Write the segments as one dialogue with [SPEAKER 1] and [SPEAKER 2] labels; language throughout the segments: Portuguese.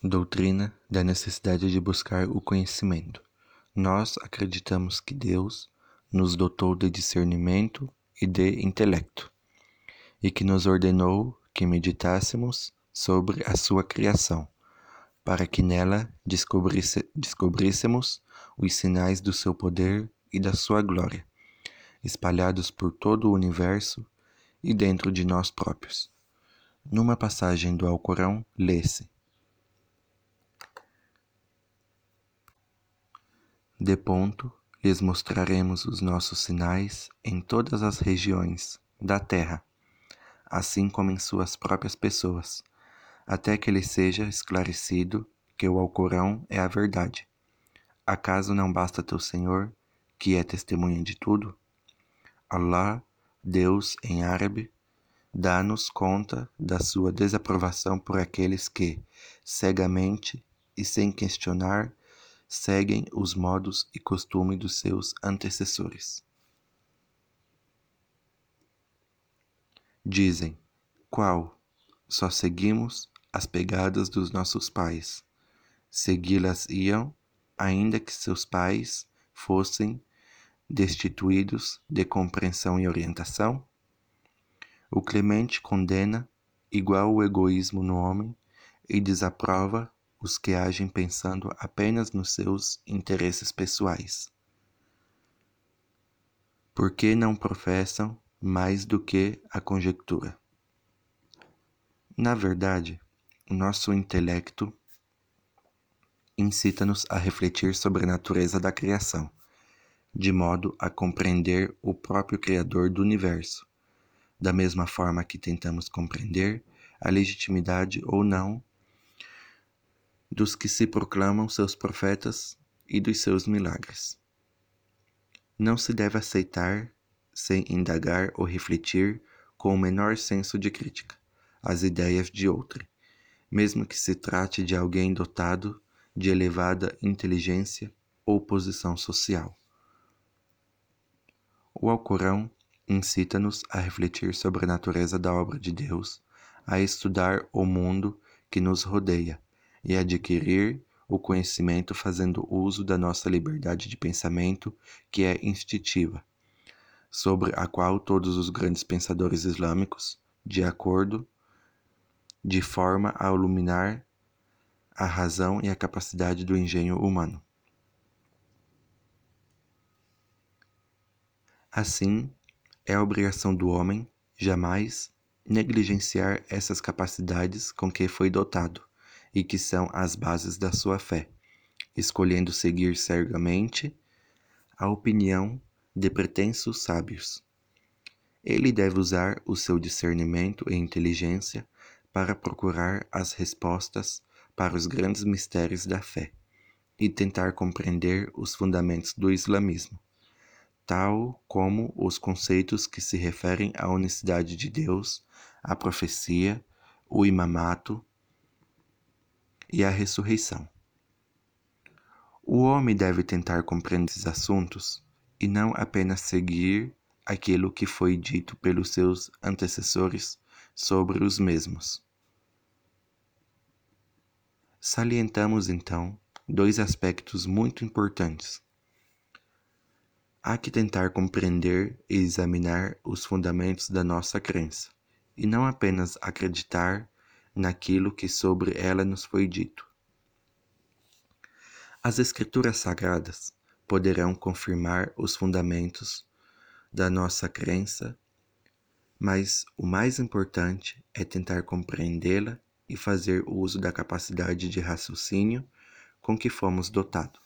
[SPEAKER 1] Doutrina da necessidade de buscar o conhecimento. Nós acreditamos que Deus nos dotou de discernimento e de intelecto, e que nos ordenou que meditássemos sobre a sua criação, para que nela descobrisse, descobríssemos os sinais do seu poder e da sua glória, espalhados por todo o universo e dentro de nós próprios. Numa passagem do Alcorão, lê-se: De ponto, lhes mostraremos os nossos sinais em todas as regiões da terra, assim como em suas próprias pessoas, até que lhe seja esclarecido que o Alcorão é a verdade. Acaso não basta teu Senhor, que é testemunha de tudo? Allah, Deus em árabe, dá-nos conta da sua desaprovação por aqueles que, cegamente e sem questionar, seguem os modos e costumes dos seus antecessores. Dizem: Qual? Só seguimos as pegadas dos nossos pais. Segui-las iam, ainda que seus pais fossem destituídos de compreensão e orientação? O Clemente condena igual o egoísmo no homem e desaprova os que agem pensando apenas nos seus interesses pessoais. Porque não professam mais do que a conjectura. Na verdade, o nosso intelecto incita-nos a refletir sobre a natureza da criação, de modo a compreender o próprio Criador do universo, da mesma forma que tentamos compreender a legitimidade ou não dos que se proclamam seus profetas e dos seus milagres. Não se deve aceitar, sem indagar ou refletir com o menor senso de crítica, as ideias de outrem, mesmo que se trate de alguém dotado de elevada inteligência ou posição social. O Alcorão incita-nos a refletir sobre a natureza da obra de Deus, a estudar o mundo que nos rodeia e adquirir o conhecimento fazendo uso da nossa liberdade de pensamento, que é instintiva, sobre a qual todos os grandes pensadores islâmicos, de acordo, de forma a iluminar a razão e a capacidade do engenho humano. Assim, é obrigação do homem jamais negligenciar essas capacidades com que foi dotado e que são as bases da sua fé, escolhendo seguir cegamente a opinião de pretensos sábios. Ele deve usar o seu discernimento e inteligência para procurar as respostas para os grandes mistérios da fé e tentar compreender os fundamentos do islamismo, tal como os conceitos que se referem à unicidade de Deus, à profecia, o imamato, e a ressurreição. O homem deve tentar compreender esses assuntos e não apenas seguir aquilo que foi dito pelos seus antecessores sobre os mesmos. Salientamos então dois aspectos muito importantes. Há que tentar compreender e examinar os fundamentos da nossa crença, e não apenas acreditar naquilo que sobre ela nos foi dito. As Escrituras Sagradas poderão confirmar os fundamentos da nossa crença, mas o mais importante é tentar compreendê-la e fazer uso da capacidade de raciocínio com que fomos dotados.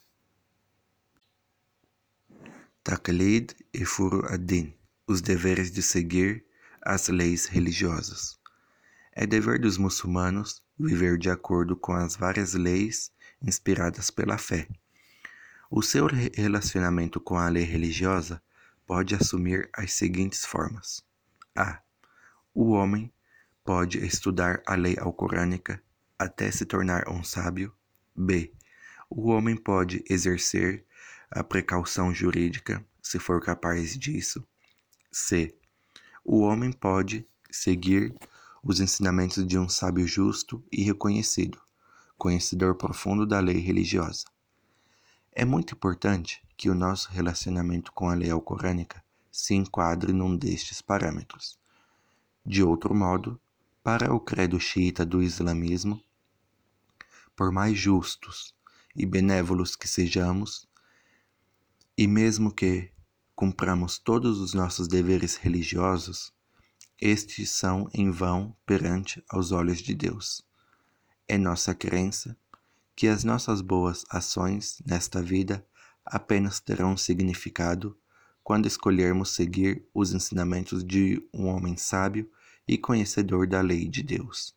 [SPEAKER 1] Taqlid e Furu ad-Din os deveres de seguir as leis religiosas. É dever dos muçulmanos viver de acordo com as várias leis inspiradas pela fé. O seu relacionamento com a lei religiosa pode assumir as seguintes formas: a. O homem pode estudar a lei alcorânica até se tornar um sábio. b. O homem pode exercer a precaução jurídica se for capaz disso. c. O homem pode seguir os ensinamentos de um sábio justo e reconhecido, conhecedor profundo da lei religiosa. É muito importante que o nosso relacionamento com a lei alcorânica se enquadre num destes parâmetros. De outro modo, para o credo xiita do islamismo, por mais justos e benévolos que sejamos, e mesmo que cumpramos todos os nossos deveres religiosos, estes são em vão perante aos olhos de Deus. É nossa crença que as nossas boas ações nesta vida apenas terão significado quando escolhermos seguir os ensinamentos de um homem sábio e conhecedor da lei de Deus.